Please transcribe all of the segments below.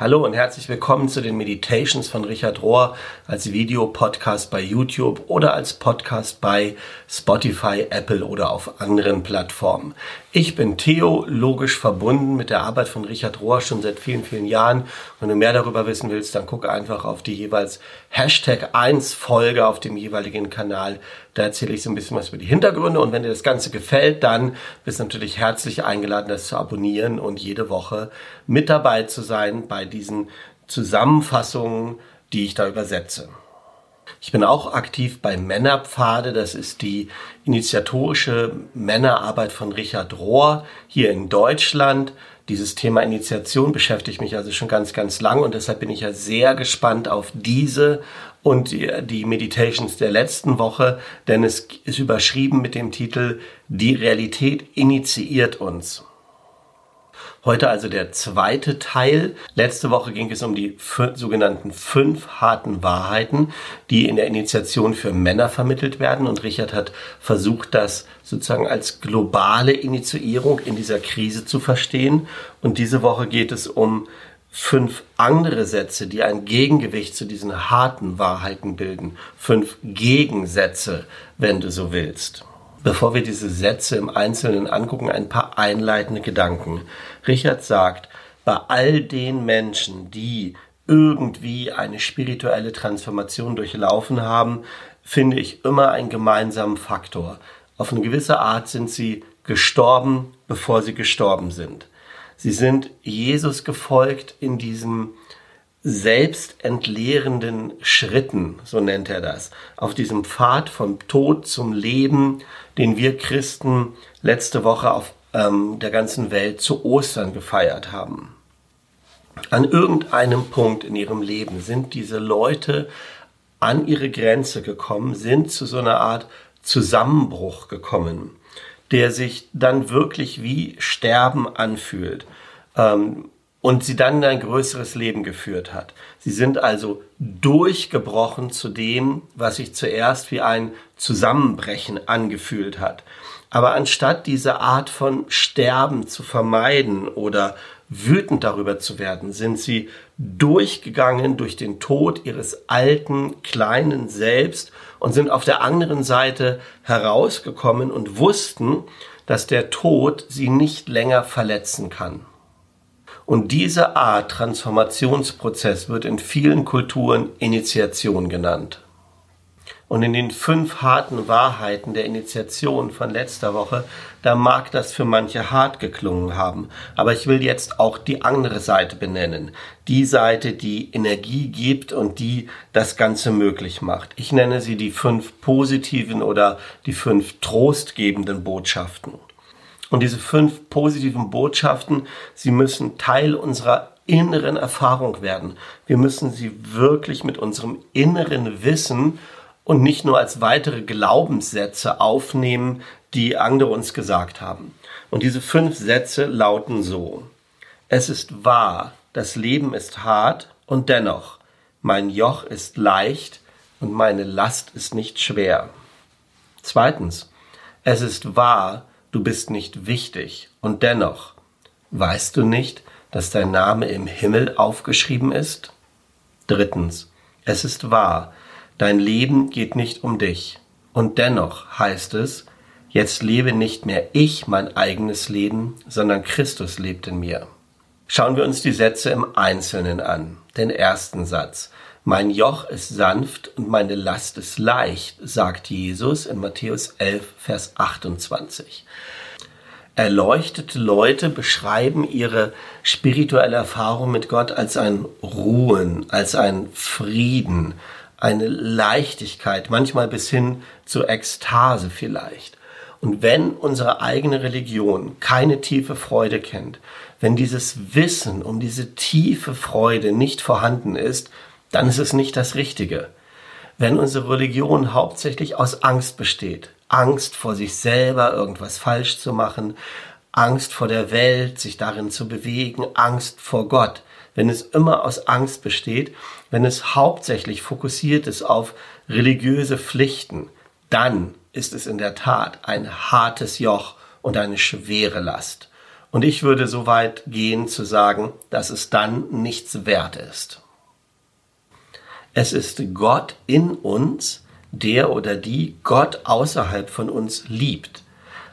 Hallo und herzlich willkommen zu den Meditations von Richard Rohr als Videopodcast bei YouTube oder als Podcast bei Spotify, Apple oder auf anderen Plattformen. Ich bin Theo, logisch verbunden mit der Arbeit von Richard Rohr schon seit vielen, vielen Jahren. Wenn du mehr darüber wissen willst, dann guck einfach auf die jeweils Hashtag 1 Folge auf dem jeweiligen Kanal. Da erzähle ich so ein bisschen was über die Hintergründe und wenn dir das Ganze gefällt, dann bist du natürlich herzlich eingeladen, das zu abonnieren und jede Woche mit dabei zu sein bei diesen Zusammenfassungen, die ich da übersetze. Ich bin auch aktiv bei Männerpfade. Das ist die initiatorische Männerarbeit von Richard Rohr hier in Deutschland. Dieses Thema Initiation beschäftigt mich also schon ganz, ganz lang und deshalb bin ich ja sehr gespannt auf diese und die, Meditations der letzten Woche, denn es ist überschrieben mit dem Titel Die Realität initiiert uns. Heute also der zweite Teil. Letzte Woche ging es um die sogenannten fünf harten Wahrheiten, die in der Initiation für Männer vermittelt werden. Und Richard hat versucht, das sozusagen als globale Initiierung in dieser Krise zu verstehen. Und diese Woche geht es um fünf andere Sätze, die ein Gegengewicht zu diesen harten Wahrheiten bilden. Fünf Gegensätze, wenn du so willst. Bevor wir diese Sätze im Einzelnen angucken, ein paar einleitende Gedanken. Richard sagt, bei all den Menschen, die irgendwie eine spirituelle Transformation durchlaufen haben, finde ich immer einen gemeinsamen Faktor. Auf eine gewisse Art sind sie gestorben, bevor sie gestorben sind. Sie sind Jesus gefolgt in diesem selbstentleerenden Schritten, so nennt er das, auf diesem Pfad vom Tod zum Leben, den wir Christen letzte Woche auf ähm, der ganzen Welt zu Ostern gefeiert haben. An irgendeinem Punkt in ihrem Leben sind diese Leute an ihre Grenze gekommen, sind zu so einer Art Zusammenbruch gekommen, der sich dann wirklich wie Sterben anfühlt. Ähm, und sie dann ein größeres Leben geführt hat. Sie sind also durchgebrochen zu dem, was sich zuerst wie ein Zusammenbrechen angefühlt hat. Aber anstatt diese Art von Sterben zu vermeiden oder wütend darüber zu werden, sind sie durchgegangen durch den Tod ihres alten, kleinen Selbst und sind auf der anderen Seite herausgekommen und wussten, dass der Tod sie nicht länger verletzen kann. Und diese Art Transformationsprozess wird in vielen Kulturen Initiation genannt. Und in den fünf harten Wahrheiten der Initiation von letzter Woche, da mag das für manche hart geklungen haben. Aber ich will jetzt auch die andere Seite benennen. Die Seite, die Energie gibt und die das Ganze möglich macht. Ich nenne sie die fünf positiven oder die fünf trostgebenden Botschaften. Und diese fünf positiven Botschaften, sie müssen Teil unserer inneren Erfahrung werden. Wir müssen sie wirklich mit unserem inneren Wissen und nicht nur als weitere Glaubenssätze aufnehmen, die andere uns gesagt haben. Und diese fünf Sätze lauten so. Es ist wahr, das Leben ist hart und dennoch, mein Joch ist leicht und meine Last ist nicht schwer. Zweitens, es ist wahr, du bist nicht wichtig und dennoch, weißt du nicht, dass dein Name im Himmel aufgeschrieben ist? Drittens, es ist wahr, dein Leben geht nicht um dich und dennoch heißt es, jetzt lebe nicht mehr ich mein eigenes Leben, sondern Christus lebt in mir. Schauen wir uns die Sätze im Einzelnen an. Den ersten Satz. Mein Joch ist sanft und meine Last ist leicht, sagt Jesus in Matthäus 11, Vers 28. Erleuchtete Leute beschreiben ihre spirituelle Erfahrung mit Gott als ein Ruhen, als ein Frieden, eine Leichtigkeit, manchmal bis hin zur Ekstase vielleicht. Und wenn unsere eigene Religion keine tiefe Freude kennt, wenn dieses Wissen um diese tiefe Freude nicht vorhanden ist, dann ist es nicht das Richtige. Wenn unsere Religion hauptsächlich aus Angst besteht, Angst vor sich selber, irgendwas falsch zu machen, Angst vor der Welt, sich darin zu bewegen, Angst vor Gott, wenn es immer aus Angst besteht, wenn es hauptsächlich fokussiert ist auf religiöse Pflichten, dann ist es in der Tat ein hartes Joch und eine schwere Last. Und ich würde so weit gehen zu sagen, dass es dann nichts wert ist. Es ist Gott in uns, der oder die Gott außerhalb von uns liebt.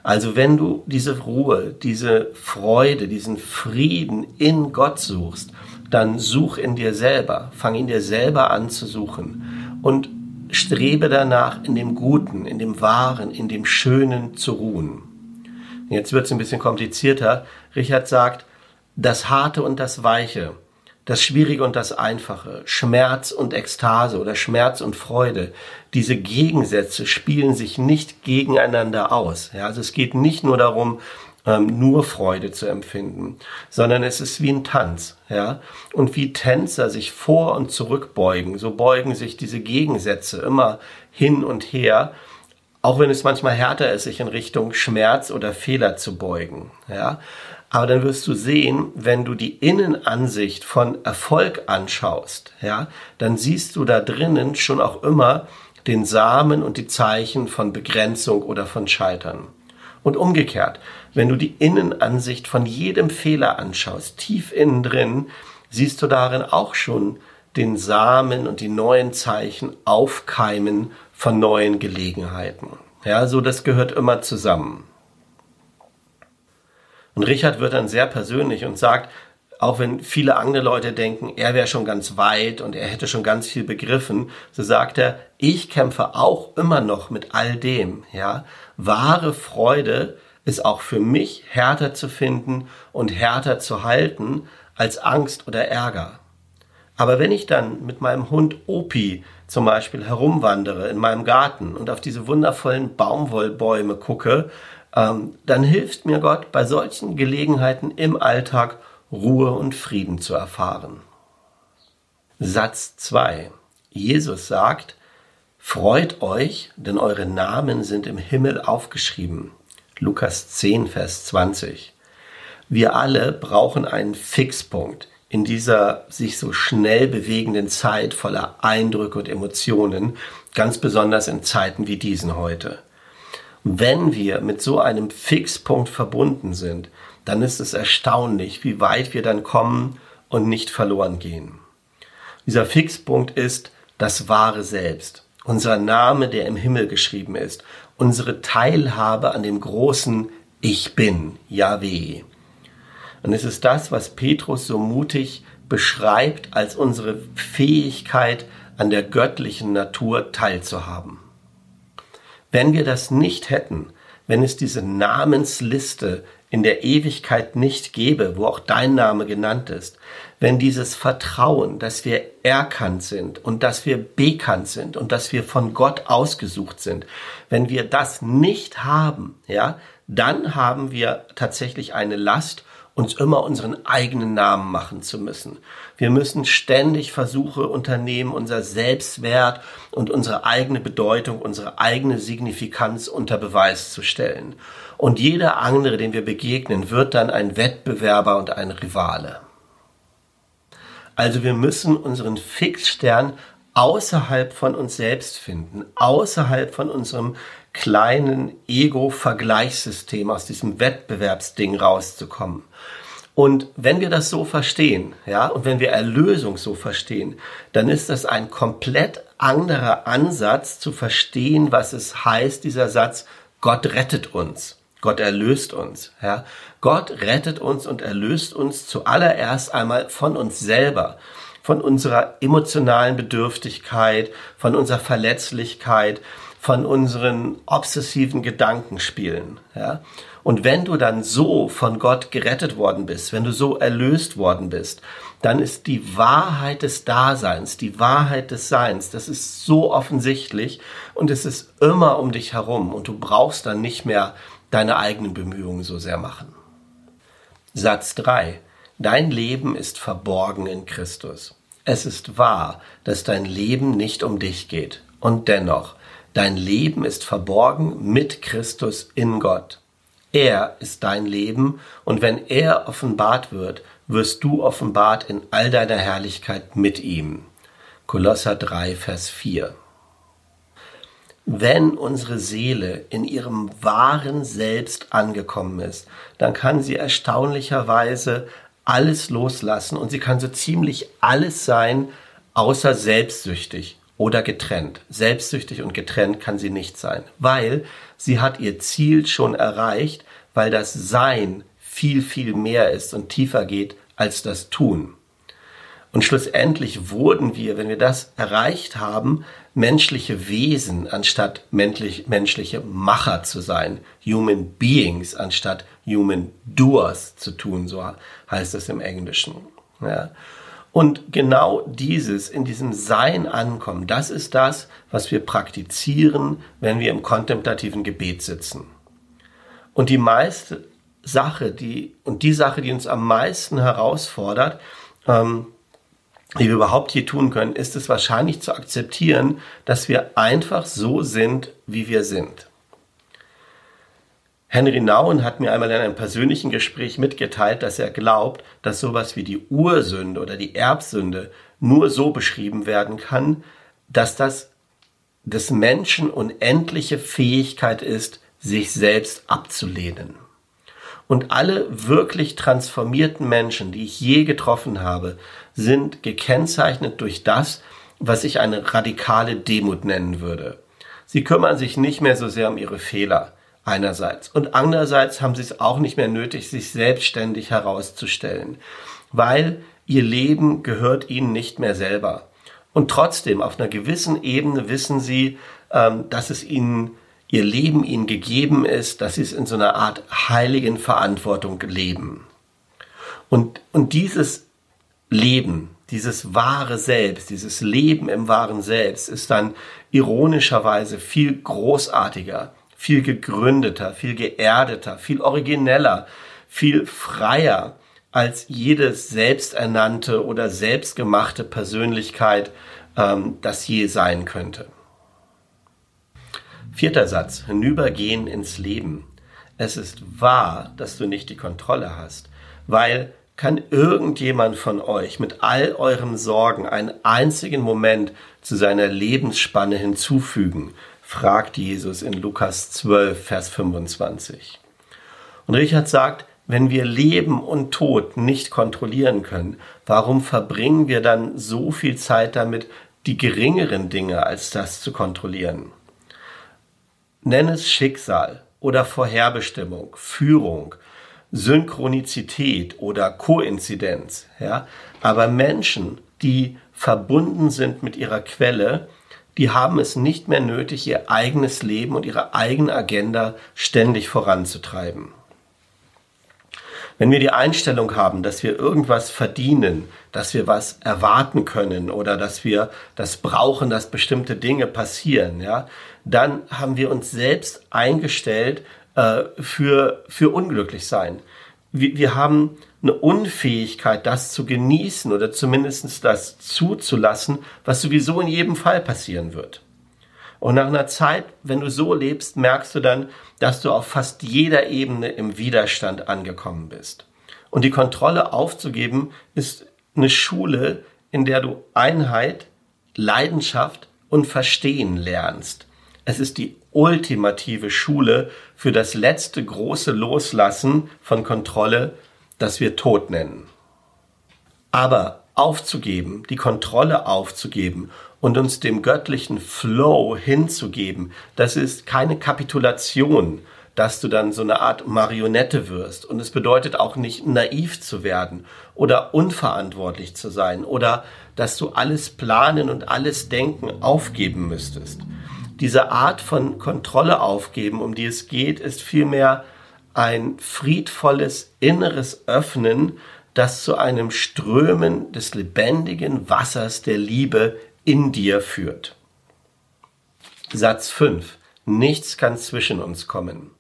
Also wenn du diese Ruhe, diese Freude, diesen Frieden in Gott suchst, dann such in dir selber, fang in dir selber an zu suchen und strebe danach, in dem Guten, in dem Wahren, in dem Schönen zu ruhen. Jetzt wird es ein bisschen komplizierter. Richard sagt, das Harte und das Weiche, das Schwierige und das Einfache, Schmerz und Ekstase oder Schmerz und Freude, diese Gegensätze spielen sich nicht gegeneinander aus. Ja, also es geht nicht nur darum, ähm, nur Freude zu empfinden, sondern es ist wie ein Tanz, ja. Und wie Tänzer sich vor und zurück beugen, so beugen sich diese Gegensätze immer hin und her, auch wenn es manchmal härter ist, sich in Richtung Schmerz oder Fehler zu beugen, ja. Aber dann wirst du sehen, wenn du die Innenansicht von Erfolg anschaust, ja, dann siehst du da drinnen schon auch immer den Samen und die Zeichen von Begrenzung oder von Scheitern. Und umgekehrt, wenn du die Innenansicht von jedem Fehler anschaust, tief innen drin, siehst du darin auch schon den Samen und die neuen Zeichen aufkeimen von neuen Gelegenheiten. Ja, so das gehört immer zusammen. Und Richard wird dann sehr persönlich und sagt, auch wenn viele andere Leute denken, er wäre schon ganz weit und er hätte schon ganz viel begriffen, so sagt er, ich kämpfe auch immer noch mit all dem, ja. Wahre Freude ist auch für mich härter zu finden und härter zu halten als Angst oder Ärger. Aber wenn ich dann mit meinem Hund Opi zum Beispiel herumwandere in meinem Garten und auf diese wundervollen Baumwollbäume gucke ähm, dann hilft mir Gott bei solchen Gelegenheiten im Alltag Ruhe und Frieden zu erfahren. Satz 2. Jesus sagt, Freut euch, denn eure Namen sind im Himmel aufgeschrieben. Lukas 10, Vers 20. Wir alle brauchen einen Fixpunkt in dieser sich so schnell bewegenden Zeit voller Eindrücke und Emotionen, ganz besonders in Zeiten wie diesen heute. Wenn wir mit so einem Fixpunkt verbunden sind, dann ist es erstaunlich, wie weit wir dann kommen und nicht verloren gehen. Dieser Fixpunkt ist das wahre Selbst, unser Name, der im Himmel geschrieben ist, unsere Teilhabe an dem großen Ich bin, Yahweh. Und es ist das, was Petrus so mutig beschreibt als unsere Fähigkeit, an der göttlichen Natur teilzuhaben. Wenn wir das nicht hätten, wenn es diese Namensliste in der Ewigkeit nicht gäbe, wo auch dein Name genannt ist, wenn dieses Vertrauen, dass wir erkannt sind und dass wir bekannt sind und dass wir von Gott ausgesucht sind, wenn wir das nicht haben, ja, dann haben wir tatsächlich eine Last uns immer unseren eigenen Namen machen zu müssen. Wir müssen ständig Versuche unternehmen, unser Selbstwert und unsere eigene Bedeutung, unsere eigene Signifikanz unter Beweis zu stellen. Und jeder andere, dem wir begegnen, wird dann ein Wettbewerber und ein Rivale. Also wir müssen unseren Fixstern außerhalb von uns selbst finden, außerhalb von unserem kleinen Ego-Vergleichssystem, aus diesem Wettbewerbsding rauszukommen. Und wenn wir das so verstehen, ja, und wenn wir Erlösung so verstehen, dann ist das ein komplett anderer Ansatz zu verstehen, was es heißt, dieser Satz, Gott rettet uns. Gott erlöst uns, ja. Gott rettet uns und erlöst uns zuallererst einmal von uns selber, von unserer emotionalen Bedürftigkeit, von unserer Verletzlichkeit, von unseren obsessiven Gedankenspielen. Ja? Und wenn du dann so von Gott gerettet worden bist, wenn du so erlöst worden bist, dann ist die Wahrheit des Daseins, die Wahrheit des Seins, das ist so offensichtlich und es ist immer um dich herum und du brauchst dann nicht mehr deine eigenen Bemühungen so sehr machen. Satz 3. Dein Leben ist verborgen in Christus. Es ist wahr, dass dein Leben nicht um dich geht. Und dennoch, Dein Leben ist verborgen mit Christus in Gott. Er ist dein Leben und wenn er offenbart wird, wirst du offenbart in all deiner Herrlichkeit mit ihm. Kolosser 3, Vers 4. wenn unsere Seele in ihrem wahren Selbst angekommen ist, dann kann sie erstaunlicherweise alles loslassen und sie kann so ziemlich alles sein, außer selbstsüchtig oder getrennt. Selbstsüchtig und getrennt kann sie nicht sein, weil sie hat ihr Ziel schon erreicht, weil das Sein viel, viel mehr ist und tiefer geht als das Tun. Und schlussendlich wurden wir, wenn wir das erreicht haben, menschliche Wesen anstatt menschlich, menschliche Macher zu sein. Human Beings anstatt Human Doers zu tun, so heißt es im Englischen. Ja. Und genau dieses, in diesem Sein ankommen, das ist das, was wir praktizieren, wenn wir im kontemplativen Gebet sitzen. Und die meiste Sache, die, und die Sache, die uns am meisten herausfordert, ähm, die wir überhaupt hier tun können, ist es wahrscheinlich zu akzeptieren, dass wir einfach so sind, wie wir sind. Henry Nauen hat mir einmal in einem persönlichen Gespräch mitgeteilt, dass er glaubt, dass sowas wie die Ursünde oder die Erbsünde nur so beschrieben werden kann, dass das des Menschen unendliche Fähigkeit ist, sich selbst abzulehnen. Und alle wirklich transformierten Menschen, die ich je getroffen habe, sind gekennzeichnet durch das, was ich eine radikale Demut nennen würde. Sie kümmern sich nicht mehr so sehr um ihre Fehler einerseits und andererseits haben sie es auch nicht mehr nötig, sich selbstständig herauszustellen, weil ihr Leben gehört ihnen nicht mehr selber. Und trotzdem, auf einer gewissen Ebene wissen sie, ähm, dass es ihnen ihr Leben ihnen gegeben ist, dass sie es in so einer Art heiligen Verantwortung leben. Und, und dieses Leben, dieses wahre Selbst, dieses Leben im wahren Selbst ist dann ironischerweise viel großartiger, viel gegründeter, viel geerdeter, viel origineller, viel freier als jede selbsternannte oder selbstgemachte Persönlichkeit ähm, das je sein könnte. Vierter Satz, hinübergehen ins Leben. Es ist wahr, dass du nicht die Kontrolle hast, weil kann irgendjemand von euch mit all euren Sorgen einen einzigen Moment zu seiner Lebensspanne hinzufügen? fragt Jesus in Lukas 12, Vers 25. Und Richard sagt, wenn wir Leben und Tod nicht kontrollieren können, warum verbringen wir dann so viel Zeit damit, die geringeren Dinge als das zu kontrollieren? Nenn es Schicksal oder Vorherbestimmung, Führung, Synchronizität oder Koinzidenz, ja. Aber Menschen, die verbunden sind mit ihrer Quelle, die haben es nicht mehr nötig, ihr eigenes Leben und ihre eigene Agenda ständig voranzutreiben. Wenn wir die Einstellung haben, dass wir irgendwas verdienen, dass wir was erwarten können oder dass wir das brauchen, dass bestimmte Dinge passieren, ja, dann haben wir uns selbst eingestellt äh, für, für unglücklich sein. Wir, wir haben eine Unfähigkeit, das zu genießen oder zumindest das zuzulassen, was sowieso in jedem Fall passieren wird. Und nach einer Zeit, wenn du so lebst, merkst du dann, dass du auf fast jeder Ebene im Widerstand angekommen bist. Und die Kontrolle aufzugeben ist eine Schule, in der du Einheit, Leidenschaft und Verstehen lernst. Es ist die ultimative Schule für das letzte große Loslassen von Kontrolle, das wir Tod nennen. Aber aufzugeben, die Kontrolle aufzugeben und uns dem göttlichen Flow hinzugeben, das ist keine Kapitulation, dass du dann so eine Art Marionette wirst. Und es bedeutet auch nicht naiv zu werden oder unverantwortlich zu sein oder dass du alles planen und alles denken aufgeben müsstest. Diese Art von Kontrolle aufgeben, um die es geht, ist vielmehr ein friedvolles inneres Öffnen, das zu einem Strömen des lebendigen Wassers der Liebe in dir führt. Satz 5. Nichts kann zwischen uns kommen.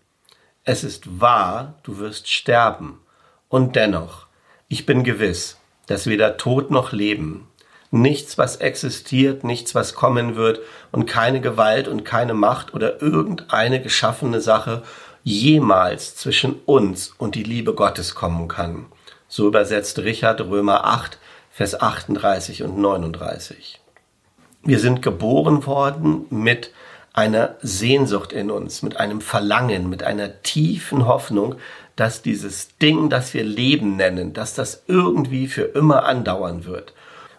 Es ist wahr, du wirst sterben. Und dennoch, ich bin gewiss, dass weder Tod noch Leben, nichts, was existiert, nichts, was kommen wird und keine Gewalt und keine Macht oder irgendeine geschaffene Sache jemals zwischen uns und die Liebe Gottes kommen kann. So übersetzt Richard Römer 8, Vers 38 und 39. Wir sind geboren worden mit einer Sehnsucht in uns, mit einem Verlangen, mit einer tiefen Hoffnung, dass dieses Ding, das wir Leben nennen, dass das irgendwie für immer andauern wird.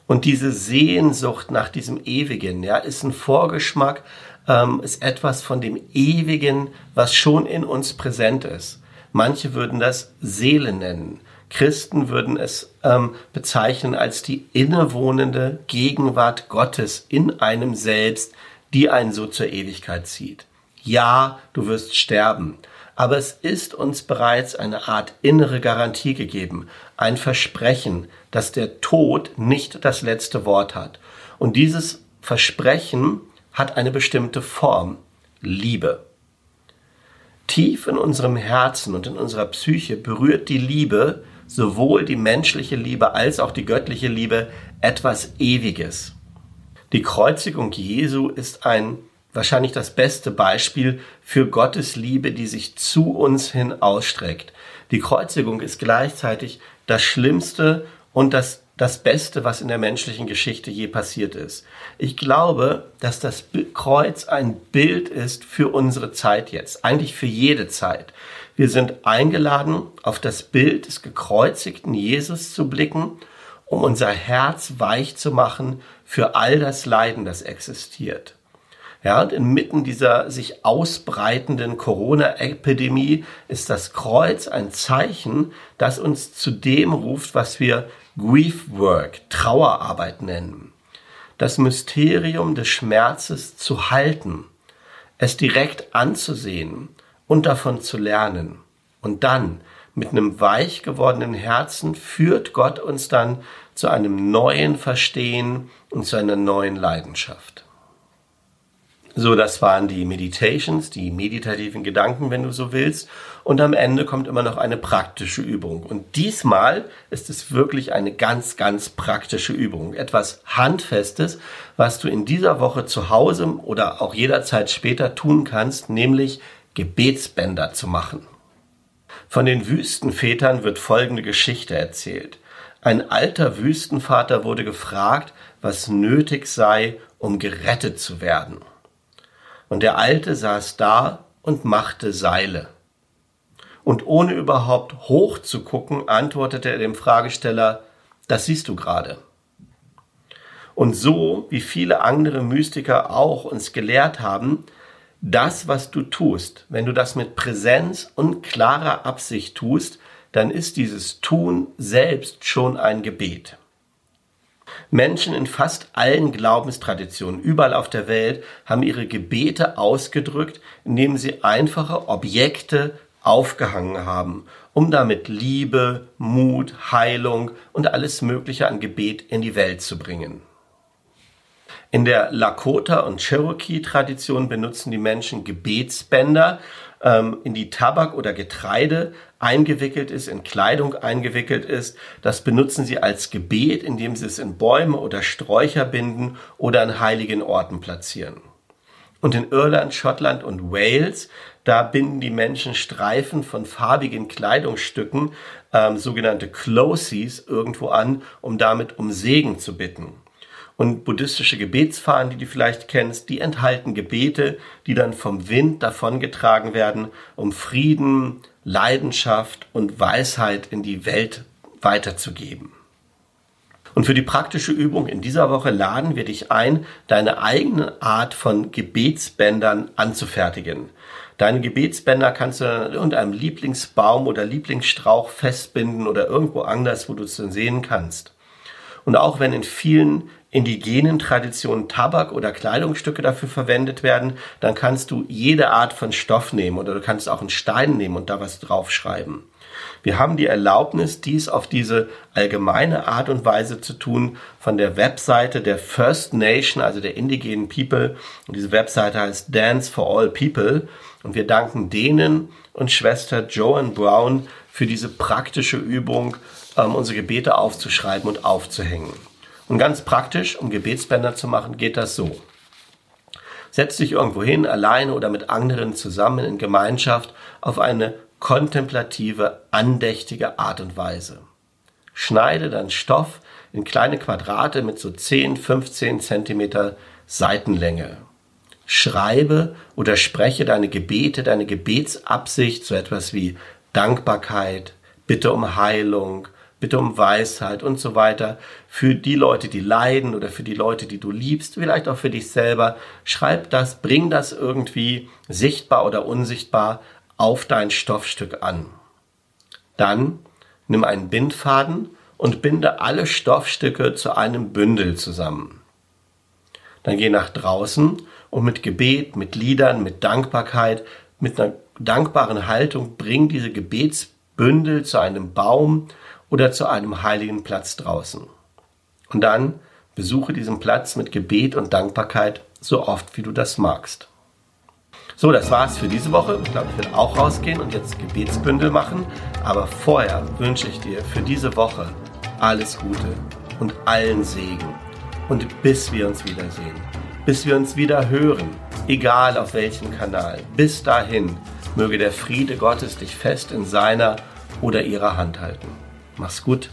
Und diese Sehnsucht nach diesem Ewigen, ja, ist ein Vorgeschmack, ähm, ist etwas von dem Ewigen, was schon in uns präsent ist. Manche würden das Seele nennen. Christen würden es ähm, bezeichnen als die innewohnende Gegenwart Gottes in einem selbst, die einen so zur Ewigkeit zieht. Ja, du wirst sterben, aber es ist uns bereits eine Art innere Garantie gegeben, ein Versprechen, dass der Tod nicht das letzte Wort hat. Und dieses Versprechen hat eine bestimmte Form, Liebe. Tief in unserem Herzen und in unserer Psyche berührt die Liebe, sowohl die menschliche Liebe als auch die göttliche Liebe, etwas Ewiges. Die Kreuzigung Jesu ist ein wahrscheinlich das beste Beispiel für Gottes Liebe, die sich zu uns hin ausstreckt. Die Kreuzigung ist gleichzeitig das Schlimmste und das, das Beste, was in der menschlichen Geschichte je passiert ist. Ich glaube, dass das Kreuz ein Bild ist für unsere Zeit jetzt, eigentlich für jede Zeit. Wir sind eingeladen, auf das Bild des gekreuzigten Jesus zu blicken, um unser Herz weich zu machen für all das Leiden, das existiert. Ja, und inmitten dieser sich ausbreitenden Corona-Epidemie ist das Kreuz ein Zeichen, das uns zu dem ruft, was wir Grief Work, Trauerarbeit nennen. Das Mysterium des Schmerzes zu halten, es direkt anzusehen und davon zu lernen. Und dann mit einem weich gewordenen Herzen führt Gott uns dann zu einem neuen Verstehen und zu einer neuen Leidenschaft. So, das waren die Meditations, die meditativen Gedanken, wenn du so willst. Und am Ende kommt immer noch eine praktische Übung. Und diesmal ist es wirklich eine ganz, ganz praktische Übung. Etwas Handfestes, was du in dieser Woche zu Hause oder auch jederzeit später tun kannst, nämlich Gebetsbänder zu machen. Von den Wüstenvätern wird folgende Geschichte erzählt. Ein alter Wüstenvater wurde gefragt, was nötig sei, um gerettet zu werden. Und der Alte saß da und machte Seile. Und ohne überhaupt hoch zu gucken, antwortete er dem Fragesteller, das siehst du gerade. Und so, wie viele andere Mystiker auch uns gelehrt haben, das, was du tust, wenn du das mit Präsenz und klarer Absicht tust, dann ist dieses Tun selbst schon ein Gebet. Menschen in fast allen Glaubenstraditionen überall auf der Welt haben ihre Gebete ausgedrückt, indem sie einfache Objekte aufgehangen haben, um damit Liebe, Mut, Heilung und alles Mögliche an Gebet in die Welt zu bringen. In der Lakota- und Cherokee-Tradition benutzen die Menschen Gebetsbänder, ähm, in die Tabak oder Getreide eingewickelt ist, in Kleidung eingewickelt ist. Das benutzen sie als Gebet, indem sie es in Bäume oder Sträucher binden oder an heiligen Orten platzieren. Und in Irland, Schottland und Wales, da binden die Menschen Streifen von farbigen Kleidungsstücken, ähm, sogenannte Closies, irgendwo an, um damit um Segen zu bitten. Und buddhistische Gebetsfahnen, die du vielleicht kennst, die enthalten Gebete, die dann vom Wind davongetragen werden, um Frieden, Leidenschaft und Weisheit in die Welt weiterzugeben. Und für die praktische Übung in dieser Woche laden wir dich ein, deine eigene Art von Gebetsbändern anzufertigen. Deine Gebetsbänder kannst du dann an irgendeinem Lieblingsbaum oder Lieblingsstrauch festbinden oder irgendwo anders, wo du es dann sehen kannst. Und auch wenn in vielen indigenen Traditionen Tabak oder Kleidungsstücke dafür verwendet werden, dann kannst du jede Art von Stoff nehmen oder du kannst auch einen Stein nehmen und da was draufschreiben. Wir haben die Erlaubnis, dies auf diese allgemeine Art und Weise zu tun von der Webseite der First Nation, also der indigenen People. Und diese Webseite heißt Dance for All People. Und wir danken denen und Schwester Joan Brown für diese praktische Übung, ähm, unsere Gebete aufzuschreiben und aufzuhängen. Und ganz praktisch, um Gebetsbänder zu machen, geht das so. Setz dich irgendwo hin, alleine oder mit anderen zusammen in Gemeinschaft auf eine kontemplative, andächtige Art und Weise. Schneide dann Stoff in kleine Quadrate mit so 10, 15 Zentimeter Seitenlänge. schreibe oder spreche deine Gebete, deine Gebetsabsicht, so etwas wie Dankbarkeit, Bitte um Heilung, Bitte um Weisheit und so weiter, für die Leute, die leiden oder für die Leute, die du liebst, vielleicht auch für dich selber. Schreib das, bring das irgendwie sichtbar oder unsichtbar auf dein Stoffstück an. Dann nimm einen Bindfaden und binde alle Stoffstücke zu einem Bündel zusammen. Dann geh nach draußen und mit Gebet, mit Liedern, mit Dankbarkeit, mit einer dankbaren Haltung bring diese Gebetsbündel zu einem Baum oder zu einem heiligen Platz draußen. Und dann besuche diesen Platz mit Gebet und Dankbarkeit so oft, wie du das magst. So, das war's für diese Woche. Ich glaube, ich will auch rausgehen und jetzt Gebetsbündel machen. Aber vorher wünsche ich dir für diese Woche alles Gute und allen Segen. Und bis wir uns wiedersehen, bis wir uns wieder hören, egal auf welchem Kanal, bis dahin möge der Friede Gottes dich fest in seiner oder ihrer Hand halten. Mach's gut.